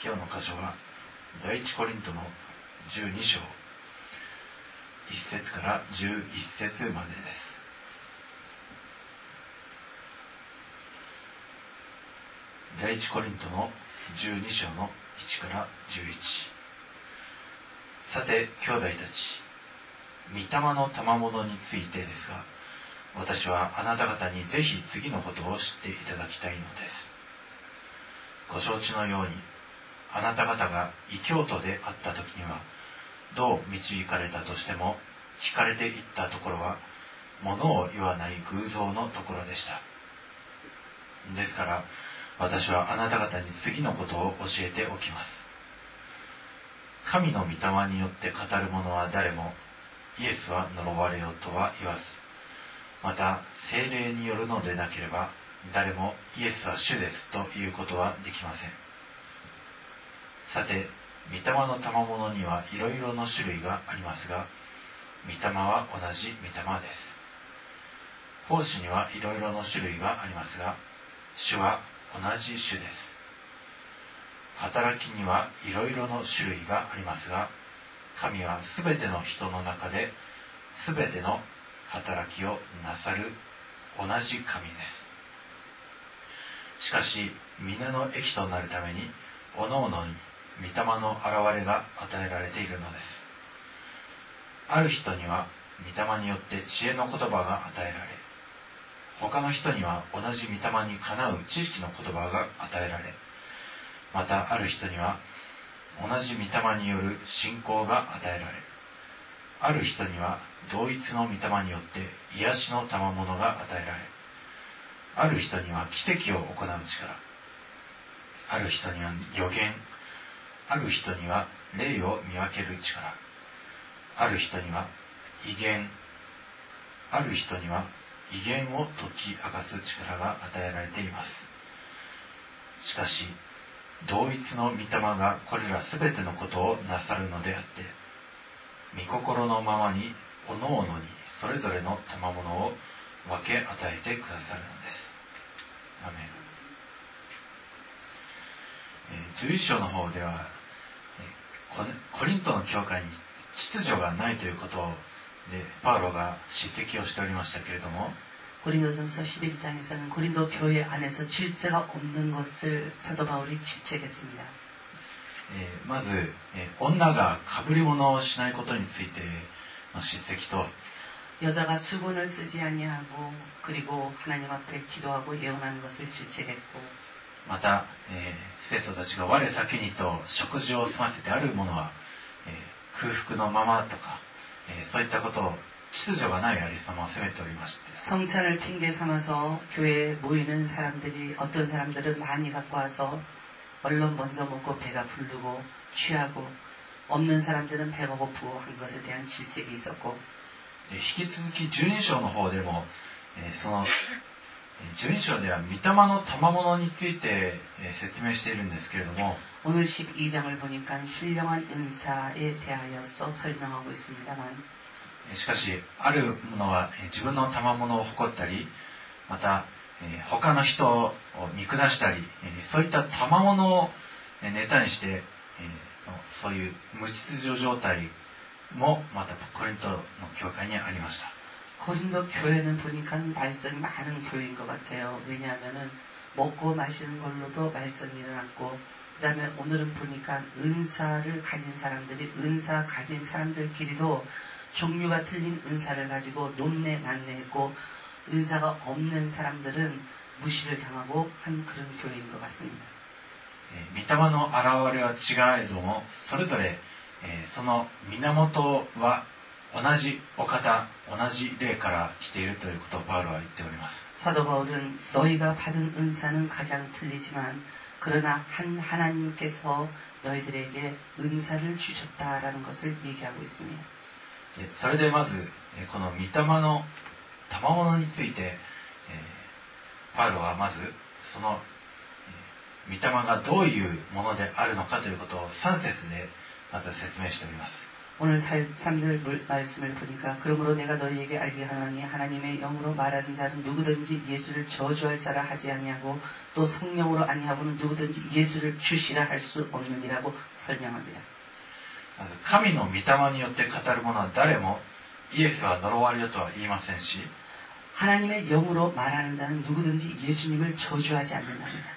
今日の箇所は第一コリントの12章。1節から11節までです。第一コリントの12章の1から11さて兄弟たち御霊の賜物についてですが私はあなた方にぜひ次のことを知っていただきたいのです。ご承知のようにあなた方が異教徒であった時にはどう導かれたとしても聞かれていったところは物を言わない偶像のところでした。ですから私はあなた方に次のことを教えておきます。神の御霊によって語る者は誰もイエスは呪われよとは言わずまた精霊によるのでなければ誰もイエスは主ですということはできません。さて御霊の賜物にはいろいろの種類がありますが御霊は同じ御霊です。奉仕にはいろいろの種類がありますが主は同じ主です。働きにはいろいろの種類がありますが神はすべての人の中ですべての働きをなさる同じ神です。しかし皆の益となるために各々に御霊の現れが与えられているのです。ある人には御霊によって知恵の言葉が与えられ他の人には同じ御霊にかなう知識の言葉が与えられまたある人には同じ御霊による信仰が与えられある人には同一の御霊によって癒しの賜物が与えられある人には奇跡を行う力ある人には予言ある人には霊を見分ける力。ある人には威厳。ある人には威厳を解き明かす力が与えられています。しかし同一の御霊がこれら全てのことをなさるのであって御心のままにおのおのにそれぞれの賜物を分け与えてくださるのです。アメン。11章の方ではコリントの教会に秩序がないということでパウロが指摘をしておりましたけれども 고린도전서 11장에서는 고린도 교회 안에서 질서가 없는 것을 사도 바울이 질책했습니다. まず女が被り物をしないことについての叱責と 여자가 수건을 쓰지 아니하고 그리고 하나님 앞에 기도하고 예언하는 것을 질책했고 また、えー、生徒たちが我先にと食事を済ませてあるものは、えー、空腹のままとか、えー、そういったことを秩序がないありさまを責めておりまして 성찬을 핑계 삼아서 교회에 모이는 사람들이 어떤 사람들은 많이 갖고 와서 얼른 먼저 먹고 배가 부르고 취하고 없는 사람들은 배가 고프고 한 것에 대한 질책이 있었고 引き続き12章の方でも、えー、その 12章では御霊の賜物について、えー、説明しているんですけれども 오늘 12장을 보니까 신령한 은사에 대하여서 설명하고 있습니다만 しかし、ある者は自分の賜物を誇ったり、また、他の人を見下したり、そういった賜物をネタにして、そういう無秩序状態もまたコリントの教会にありました。 고린도 교회는 보니까 말썽이 많은 교회인 것 같아요. 왜냐하면은 먹고 마시는 걸로도 말썽이 일어났고 그 다음에 오늘은 보니까 은사를 가진 사람들이 은사 가진 사람들끼리도 종류가 틀린 은사를 가지고 논내 난내했고 은사가 없는 사람들은 무시를 당하고 한 그런 교회인 것 같습니다. 御霊の現れは違えどもそれぞれ、えー、その源は 同じお方同じ霊から来ているということをパウロは言っております 사도 바울은 너희가 받은 은사는 가장 틀리지만 그러나 한 하나님께서 너희들에게 은사를 주셨다라는 것을 얘기하고 있습니다. それでまずこの御霊の賜物について、えー、パウロはまずその御霊がどういうものであるのかということを3節でまず説明しております。 오늘 3절 말씀을 보니까 그러므로 내가 너희에게 알게 하노니 하나님의 영으로 말하는 자는 누구든지 예수를 저주할 자라 하지 아니하고 또 성령으로 아니하고는 누구든지 예수를 주시라 할 수 없느니라고 설명합니다. まず神の御霊によって語る者は誰もイエスは呪われよとは言いませんし 하나님의 영으로 말하는 자는 누구든지 예수님을 저주하지 않는답니다.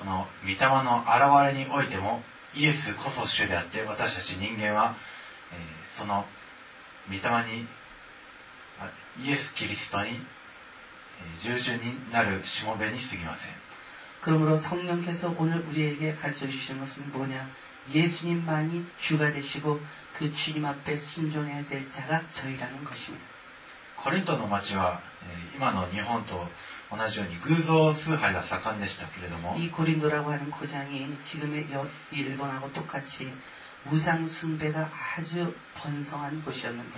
この御霊の現れにおいてもイエスこそ主であって私たち人間は、えーその御霊にあイエス・キリストに、えー従順になるしもべに過ぎません 그러므로 성령께서 오늘 우리에게 가르쳐 주시는 것은 뭐냐? 예수님만이 주가 되시고 그 주님 앞에 순종해야 될 자가 저희라는 것입니다. コリントの町は今の日本と同じように偶像崇拝が盛んでしたけれども이リン도라고하는고장이지금의일본하고똑같이우상숭배가아주번성한곳이었는데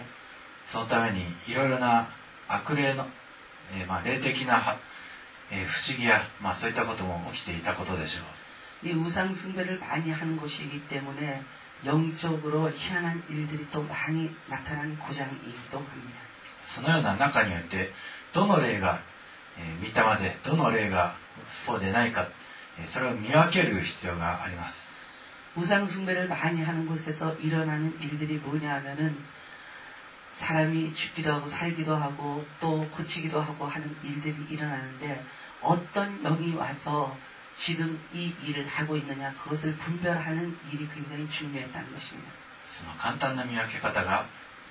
そのためにいろいろな悪霊の、えー、まあ、霊的な、えー、不思議や、まあ、そういったことも起きていたことでしょう。이우상숭배를많이하는곳이기때문에영적으로희한한일들이또많이나타난고장이기도합니다 そのような中においてどの霊が、えー御霊でどの霊がそうでないか、えーそれを見分ける必要があります 우상 숭배를 많이 하는 곳에서 일어나는 일들이 뭐냐 하면은 사람이 죽기도 하고 살기도 하고 또 고치기도 하고 하는 일들이 일어나는데 어떤 영이 와서 지금 이 일을 하고 있느냐 그것을 분별하는 일이 굉장히 중요했다는 것입니다. その簡単な見分け方が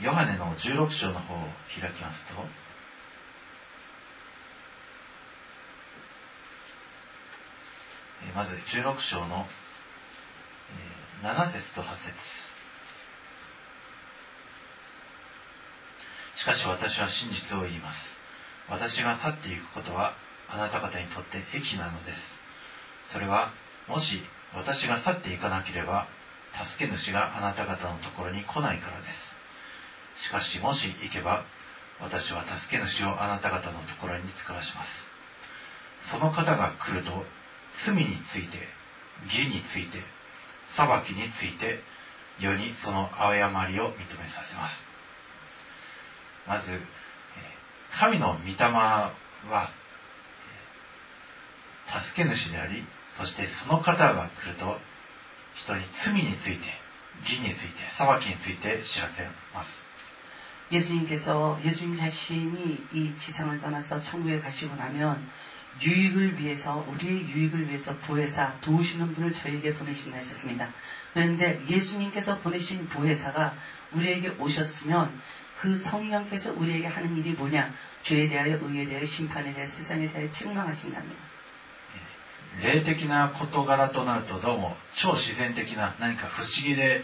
ヨハネの16章の方を開きますと、まず16章の、7節と8節しかし私は真実を言います。私が去っていくことはあなた方にとって益なのです。それは、もし私が去っていかなければ、助け主があなた方のところに来ないからです。しかしもし行けば私は助け主をあなた方のところに使わします。その方が来ると罪について義について裁きについて世にその誤りを認めさせます。まず神の御霊は助け主でありそしてその方が来ると人に罪について義について裁きについて知らせます。 예수님께서 예수님 자신이 이 지상을 떠나서 천국에 가시고 나면 유익을 위해서 우리의 유익을 위해서 보혜사 도우시는 분을 저에게 보내신다 하셨습니다. 그런데 예수님께서 보내신 보혜사가 우리에게 오셨으면 그 성령께서 우리에게 하는 일이 뭐냐? 죄에 대하여 의에 대하여 심판에 대하여 세상에 대하여 책망하신답니다. 霊的な事柄となるとどうも超自然的な何か不思議で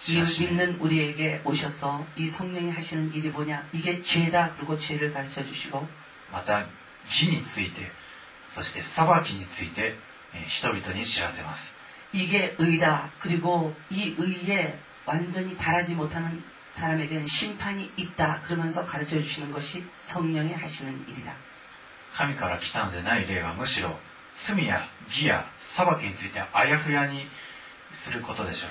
知 이 らしめ 믿는 우리에게 오셔서 이 성령이 하시는 일이 뭐냐? 이게 죄다. 그리고 죄를 가르쳐 주시고 また義についてそして裁きについてえー人々に知らせます 이게 의다. 그리고 이 의에 완전히 달하지 못하는 사람에게는 심판이 있다. 그러면서 가르쳐 주시는 것이 성령이 하시는 일이다. 神から来たのでない霊はむしろ 罪や義や裁きについてあやふやにすることでしょう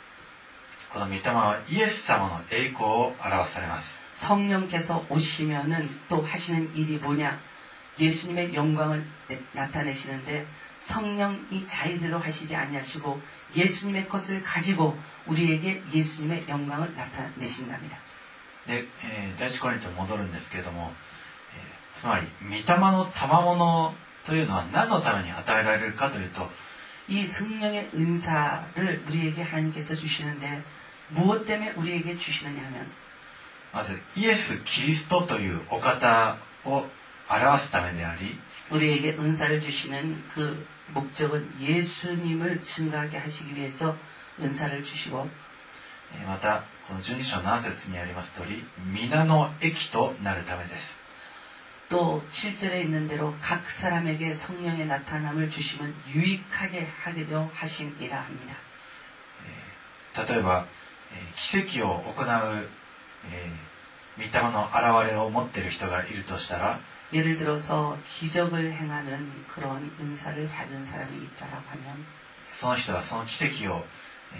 この御霊はイエス様の栄光を表されます 성령께서 오시면은 또 하시는 일이 뭐냐? 예수님의 영광을 내- 나타내시는데 성령이 자의대로 하시지 아니하시고 예수님의 것을 가지고 우리에게 예수님의 영광을 나타내신답니다. で、えー第一コリントに戻るんですけれども、えーつまり御霊の賜物というのは何のために与えられるかというと 이 성령의 은사를 우리에게 하나님께서 주시는데 무엇 때문에 우리에게 주시느냐 하면 まずイエス・キリストというお方を表すためであり 우리에게 은사를 주시는 그 목적은 예수님을 증가하게 하시기 위해서 은사를 주시고 えーまたこの12章7節にあります通り皆の益となるためです 또 7절에 있는 대로 각 사람에게 성령의 나타남을 주시면 유익하게 하기도 하심이라 합니 다. 例えば奇跡を行う見た目の現れを持っている人がいるとしたら예를 들어서 기적을 행하는 그런 은사를 받은 사람이 있다라고 하면その人はその奇跡を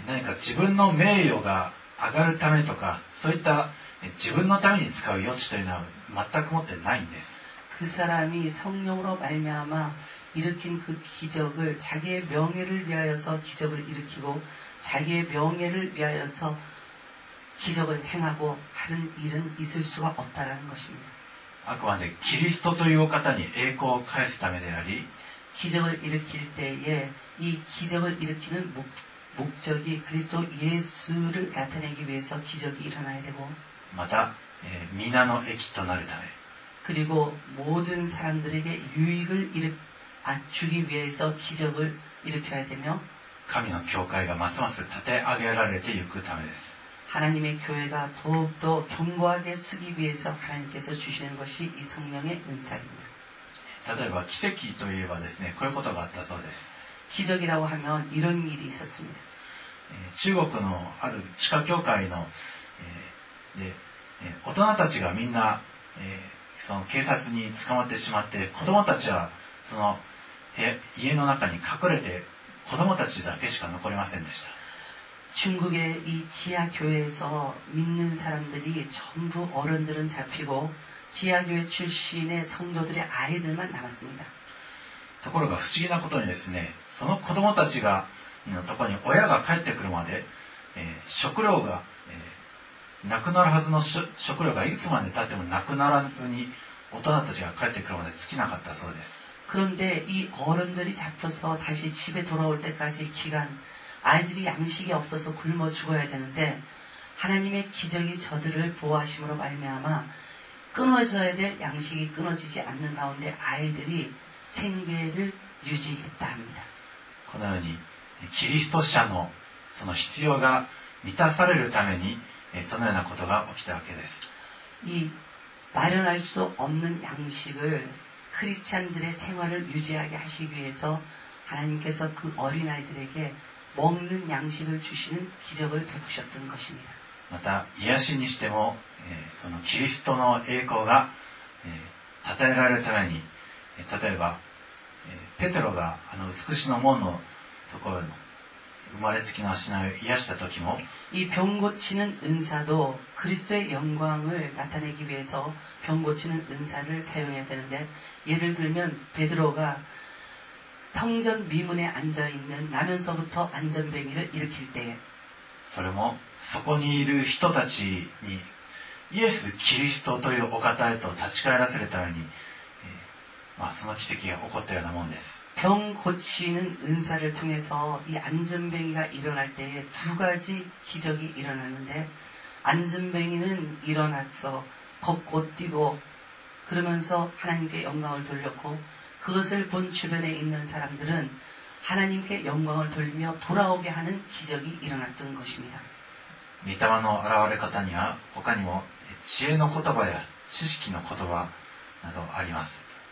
何か自分の名誉が上がるためとかそういった自分のために使う余地というのは全く持ってないんです。 그 사람이 성령으로 말미암아 일으킨 그 기적을 자기의 명예를 위하여서 기적을 일으키고 자기의 명예를 위하여서 기적을 행하고 하는 일은 있을 수가 없다라는 것입니다. あくまでキリストというお方に栄光を返すためであり 기적을 일으킬 때에 이 기적을 일으키는 목, 목적이 그리스도 예수를 나타내기 위해서 기적이 일어나야 되고 また、えー皆の益となるため 그리고 모든 사람들에게 유익을 일으, 아, 주기 위해서 기적을 일으켜야 되며 神の教会がますます立て上げられていくためです 하나님의 교회가 더욱더 견고하게 쓰기 위해서 하나님께서 주시는 것이 이 성령의 은사입니다. 例えば奇跡といえばですねこういうことがあったそうです 기적이라고 하면 이런 일이 있었습니다. えー中国のある地下教会の、えーでえー大人たちがみんな、えー その警察に捕まってしまって子供たちはその部屋家の中に隠れて子供たちだけしか残りませんでした 중국의 이 지하 교회에서 믿는 사람들이 전부 어른들은 잡히고 지하 교회 출신의 성도들의 아이들만 남았습니다. ところが不思議なことにですねその子供たちがのところに親が帰ってくるまで、えー食料が、えー なくなるはずのし食料がいつまで経ってもなくならずに大人たちが帰ってくるまで尽きなかったそうです 그런데 이 어른들이 잡혀서 다시 집에 돌아올 때까지 기간 아이들이 양식이 없어서 굶어 죽어야 되는데 하나님의 기적이 저들을 보호하심으로 말미암아 끊어져야 될 양식이 끊어지지 않는 가운데 아이들이 생계를 유지했다 합니다. このようにキリスト者のその必要が満たされるためにえ そのようなことが起きたわけです 이 마련할 수 없는 양식을 크리스찬들의 생활을 유지하게 하시기 위해서 하나님께서 그 어린아이들에게 먹는 양식을 주시는 기적을 베푸셨던 것입니다. また癒しにしても、えーそのキリストの栄光が、えー称えられるためにえー例えば、えーペテロがあの美しの門のところの 生まれつきの足のを癒した時も 이 병 고치는 은사도 그리스도의 영광을 나타내기 위해서 병 고치는 은사를 사용해야 되는데 예를 들면 베드로가 성전 미문에 앉아 있는 나면서부터 안전뱅이를 일으킬 때에 それもそこにいる人たちにイエス・キリストというお方へと立ち返らせるために、えーまあ、その奇跡が起こったようなもんです 병 고치는 은사를 통해서 이 안전뱅이가 일어날 때에 두 가지 기적이 일어나는데 안전뱅이는 일어나서 걷고 뛰고 그러면서 하나님께 영광을 돌렸고 그것을 본 주변에 있는 사람들은 하나님께 영광을 돌리며 돌아오게 하는 기적이 일어났던 것입니다. 御霊の現れ方には他にも知恵の言葉や知識の言葉などあります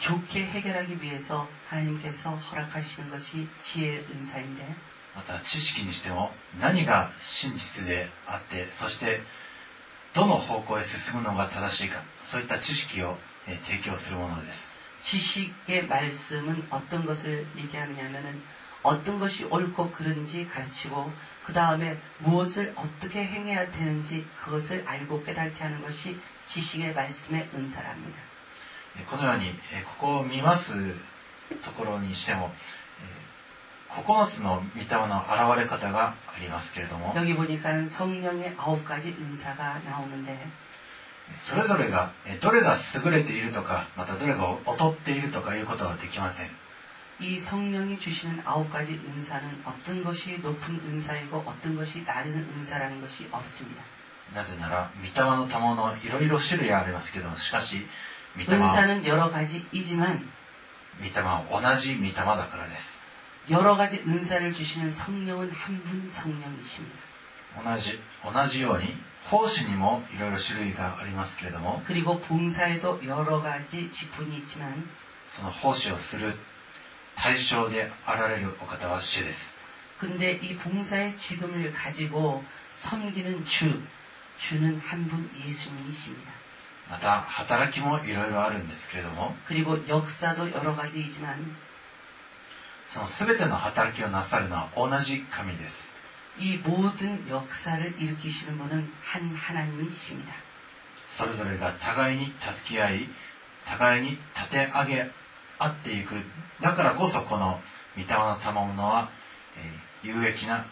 좋게 해결하기 위해서 하나님께서 허락하시는 것이 지혜의 은사인데 また知識にしても何が真実であってそしてどの方向へ進むのが正しいかそういった知識を、えー提供するものです 지식의 말씀은 어떤 것을 얘기하느냐면은 어떤 것이 옳고 그른지 가르치고 그 다음에 무엇을 어떻게 행해야 되는지 그것을 알고 깨닫게 하는 것이 지식의 말씀의 은사랍니다. このようにここを見ますところにしても9つの御霊の現れ方がありますけれどもそれぞれがどれが優れているとかまたどれが劣っているとかいうことはできません。이성령이주시는아홉가지은사는어떤것이높은은사이고어떤것이낮은은사라는것이없습니 다. なぜなら御霊の賜物いろいろ種類ありますけどもしかし 은사는 여러 가지이지만 御霊は同じ御霊だからです 여러 가지 은사를 주시는 성령은 한 분 성령이십니다. 同じ同じように奉仕にもいろいろ種類がありますけれども 그리고 봉사에도 여러 가지 직분이 있지만 その奉仕をする対象であられるお方は主です 근데 이 봉사의 지금을 가지고 섬기는 주, 주는 한 분 예수님이십니다. また働きもいろいろあるんですけれども 그리고 역사도 여러 가지이지만 その全ての働きをなさるのは同じ神です 이 모든 역사를 일으키시는 분은 한 하나님이십니다. それぞれが互いに助け合い互いに立て上げ合っていくだからこそこの御霊の賜物は、えー有益な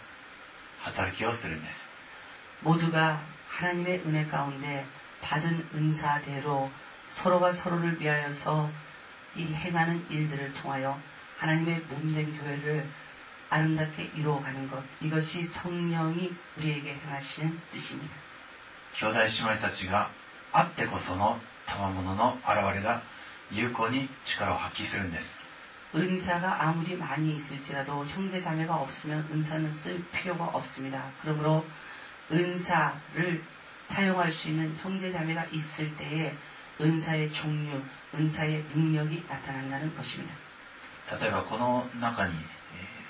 働きをするんです 모두가 하나님의 은혜 가운데 받은 은사대로 서로가 서로를 위하여서 이 행하는 일들을 통하여 하나님의 몸된 교회를 아름답게 이루어가는 것 이것이 성령이 우리에게 행하시는 뜻입니다. 兄弟姉妹たちがあってこその賜物の現れが有効に力を発揮するんです 은사가 아무리 많이 있을지라도 형제 자매가 없으면 은사는 쓸 필요가 없습니다. 그러므로 은사를 사용할 수 있는 형제 자매가 있을 때에 은사의 종류, 은사의 능력이 나타난다는 것입니다. 例えばこの中に、えー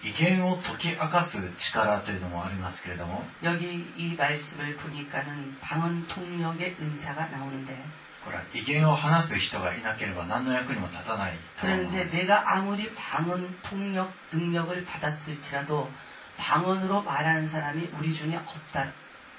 威厳を解き明かす力というのもありますけれども 여기 이 말씀을 보니까는 방언 통역의 은사가 나오는데 これは威厳を話す人がいなければ何の役にも立たない賜物 그런데 です 내가 아무리 방언 통역 능력을 받았을지라도 방언으로 말하는 사람이 우리 중에 없다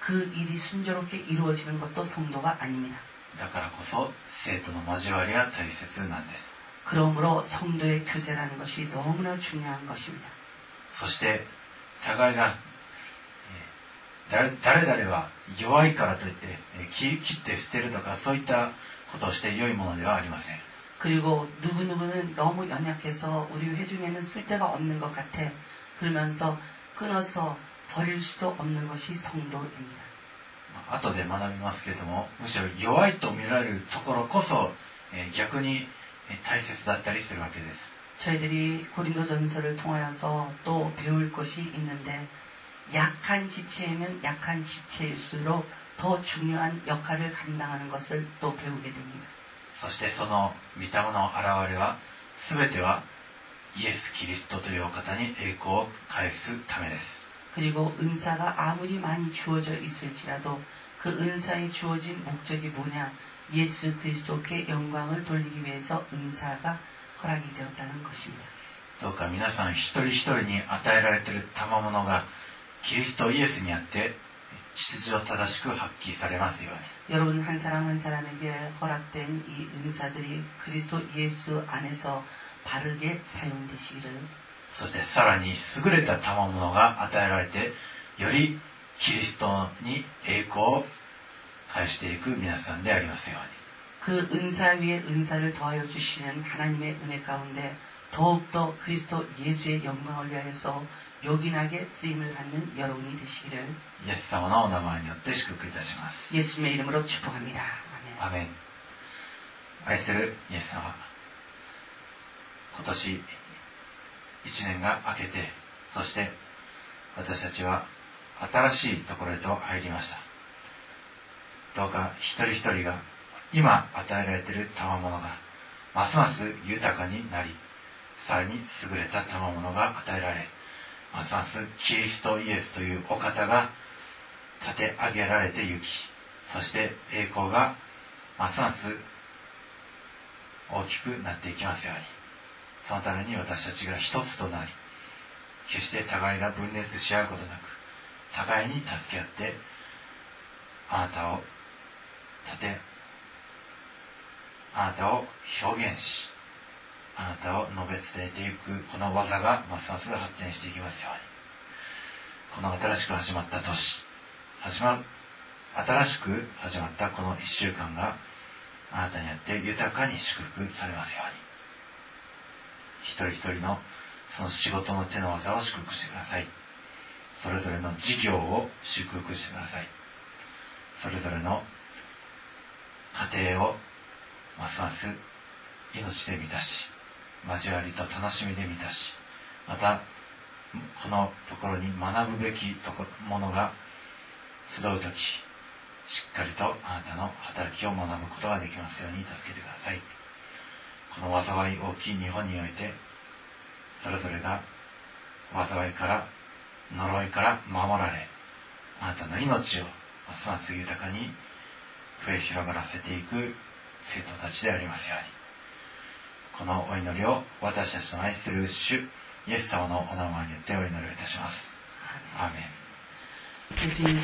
그 일이 순조롭게 이루어지는 것도 성도가 아닙니다. だからこそ生徒の交わりが大切なんです 그러므로 성도의 교제라는 것이 너무나 중요한 것입니다. そして互いが、えー誰誰々は弱いからといって、えー切切って捨てるとかそういったことをして良いものではありません 그리고 누구누구는 너무 연약해서 우리 회중에는 쓸데가 없는 것 같아. 그러면서 끊어서 버릴 수도 없는 것이 성도입니다. まあ後で学びますけれども、むしろ弱いと見られるところこそ、えー逆にえー大切だったりするわけです。 저희들이 고린도 전서를 통하여서 또 배울 것이 있는데 약한 지체이면 약한 지체일수록 더 중요한 역할을 감당하는 것을 또 배우게 됩니다. そしてその御霊の現れは、すべてはイエス・キリストというお方に栄光を返すためです。 그리고 은사가 아무리 많이 주어져 있을지라도 그 은사에 주어진 목적이 뭐냐? 예수 그리스도께 영광을 돌리기 위해서 은사가 허락이 되었다는 것입니다. どうか皆さん一人一人に与えられている賜物が、キリストイエスにあって、秩序正しく発揮されますように。 여러분 한 사람 한 사람에게 허락된 이 은사들이 그리스도 예수 안에서 바르게 사용되시기를 そしてさらに優れた賜物が与えられて、よりキリストに栄光を返していく皆さんでありますように。 그 은사 위에 은사를 더하여 주시는 하나님의 은혜 가운데 더욱더 그리스도 예수의 영광을 위하여서 요긴하게 쓰임을 받는 여러분이 되시기를 イエス様のお名前によって祝福いたします。 예수님의 이름으로 축복합니다. 아멘. アメン。愛するイエス様。今年 一年が明けて、そして私たちは新しいところへと入りました。どうか一人一人が今与えられている賜物がますます豊かになり、さらに優れた賜物が与えられ、ますますキリストイエスというお方が立て上げられてゆき、そして栄光がますます大きくなっていきますように。そのために私たちが一つとなり、決して互いが分裂し合うことなく、互いに助け合って、あなたを立て、あなたを表現し、あなたを述べ伝えていくこの技がますます発展していきますように。この新しく始まった年、始まる、新しく始まったこの一週間があなたによって豊かに祝福されますように。一人一人のその仕事の手の技を祝福してください。それぞれの事業を祝福してください。それぞれの家庭をますます命で満たし、交わりと楽しみで満たし、また、このところに学ぶべきとこものが集うとき、しっかりとあなたの働きを学ぶことができますように助けてください。この災い大きい日本において、それぞれが災いから、呪いから守られ、あなたの命をますます豊かに増え広がらせていく生徒たちでありますように、このお祈りを私たちの愛する主、イエス様のお名前によってお祈りをいたします。アーメン。